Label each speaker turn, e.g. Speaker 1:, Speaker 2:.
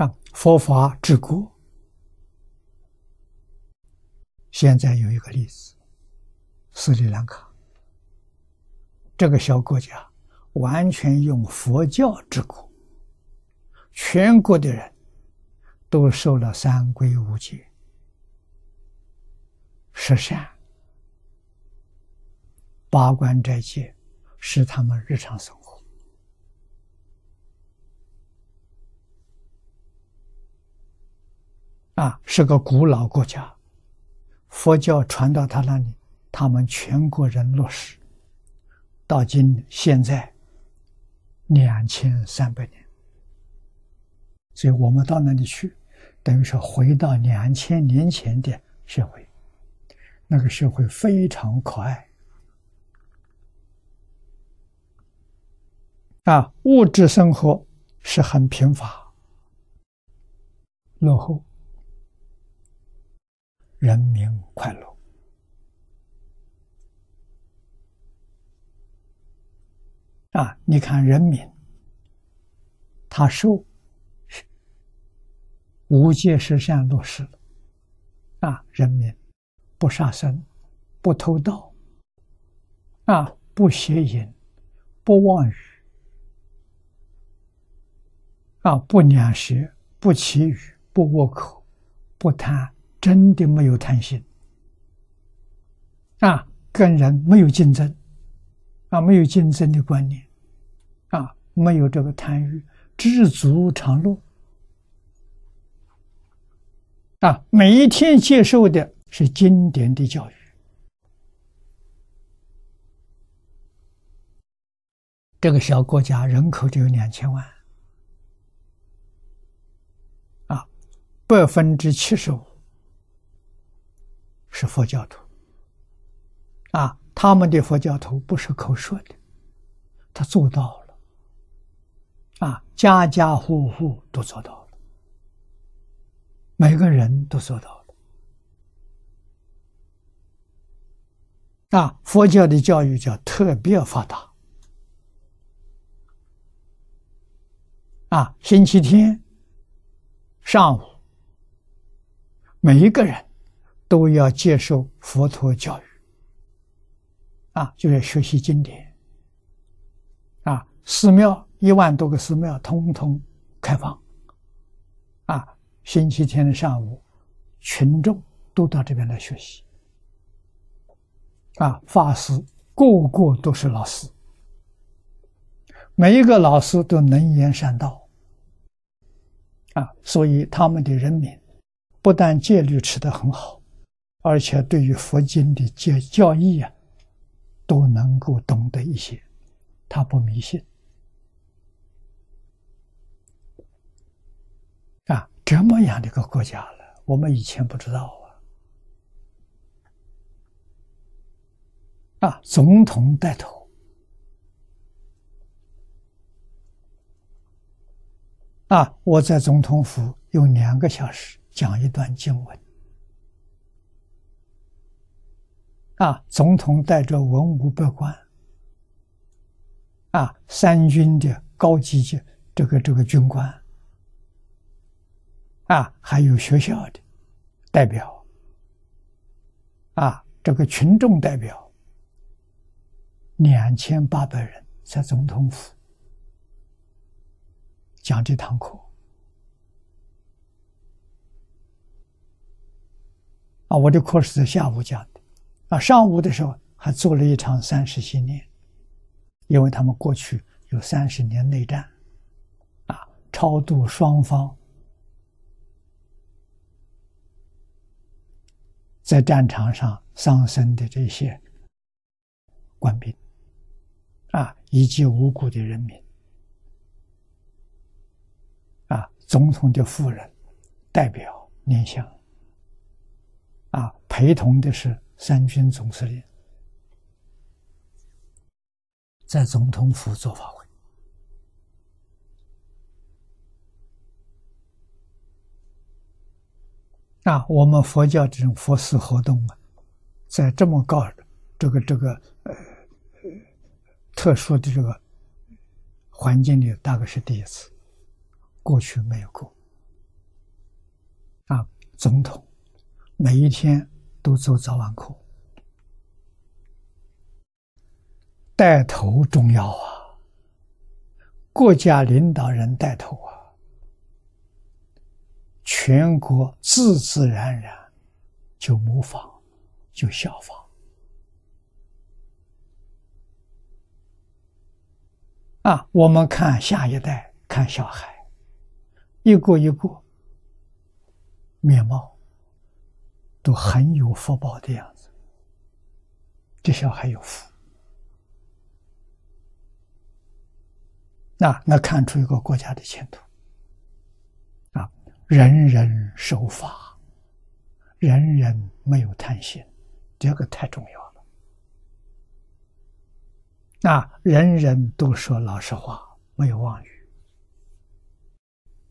Speaker 1: 啊，佛法治国。现在有一个例子，斯里兰卡这个小国家，完全用佛教治国，全国的人都受了三规五戒、十善、八关斋戒，是他们日常生活。啊，是个古老国家。佛教传到他那里，他们全国人落实，到今现在两千三百年，所以我们到那里去，等于说回到两千年前的社会，那个社会非常可爱，啊，物质生活是很贫乏、落后。人民快乐啊！你看，人民他受无戒十善落实了啊！人民不杀生，不偷盗啊，不邪淫，不妄语啊，不两舌，不绮语，不恶口，不贪。真的没有贪心。啊，跟人没有竞争啊，没有竞争的观念啊，没有这个贪欲，知足常乐。啊，每一天接受的是经典的教育。这个小国家人口就有两千万。啊，百分之七十五。是佛教徒，啊，他们的佛教徒不是口说的，他做到了，啊，家家户户都做到了，每个人都做到了，啊，佛教的教育叫特别发达，啊，星期天上午，每一个人。都要接受佛陀教育，啊，就要学习经典，啊，寺庙一万多个寺庙通通开放，啊，星期天的上午，群众都到这边来学习，啊，法师个个都是老师，每一个老师都能言善道，啊，所以他们的人民不但戒律持得很好。而且对于佛经的教教义啊，都能够懂得一些，他不迷信。啊，这么样的一个国家了，我们以前不知道啊，啊，总统带头。啊，我在总统府用两个小时讲一段经文。啊，总统带着文武百官，啊，三军的高级级这个这个军官，啊，还有学校的代表，啊，这个群众代表，两千八百人在总统府讲这堂课，啊，我的课是在下午讲的。啊，上午的时候还做了一场三十新年，因为他们过去有三十年内战，啊，超度双方在战场上丧生的这些官兵，啊，以及无辜的人民，啊，总统的夫人代表念想，啊，陪同的是。三军总司令在总统府做法会。啊，我们佛教这种佛事活动啊，在这么高这个这个呃特殊的这个环境里，大概是第一次，过去没有过。啊，总统每一天都做早晚课，带头重要啊！国家领导人带头啊，全国自自然然就模仿，就效仿。啊，我们看下一代，看小孩，一个一个面貌都很有福报的样子，这小孩有福。那那看出一个国家的前途。啊，人人守法，人人没有贪心，这个太重要了。那人人都说老实话，没有妄语，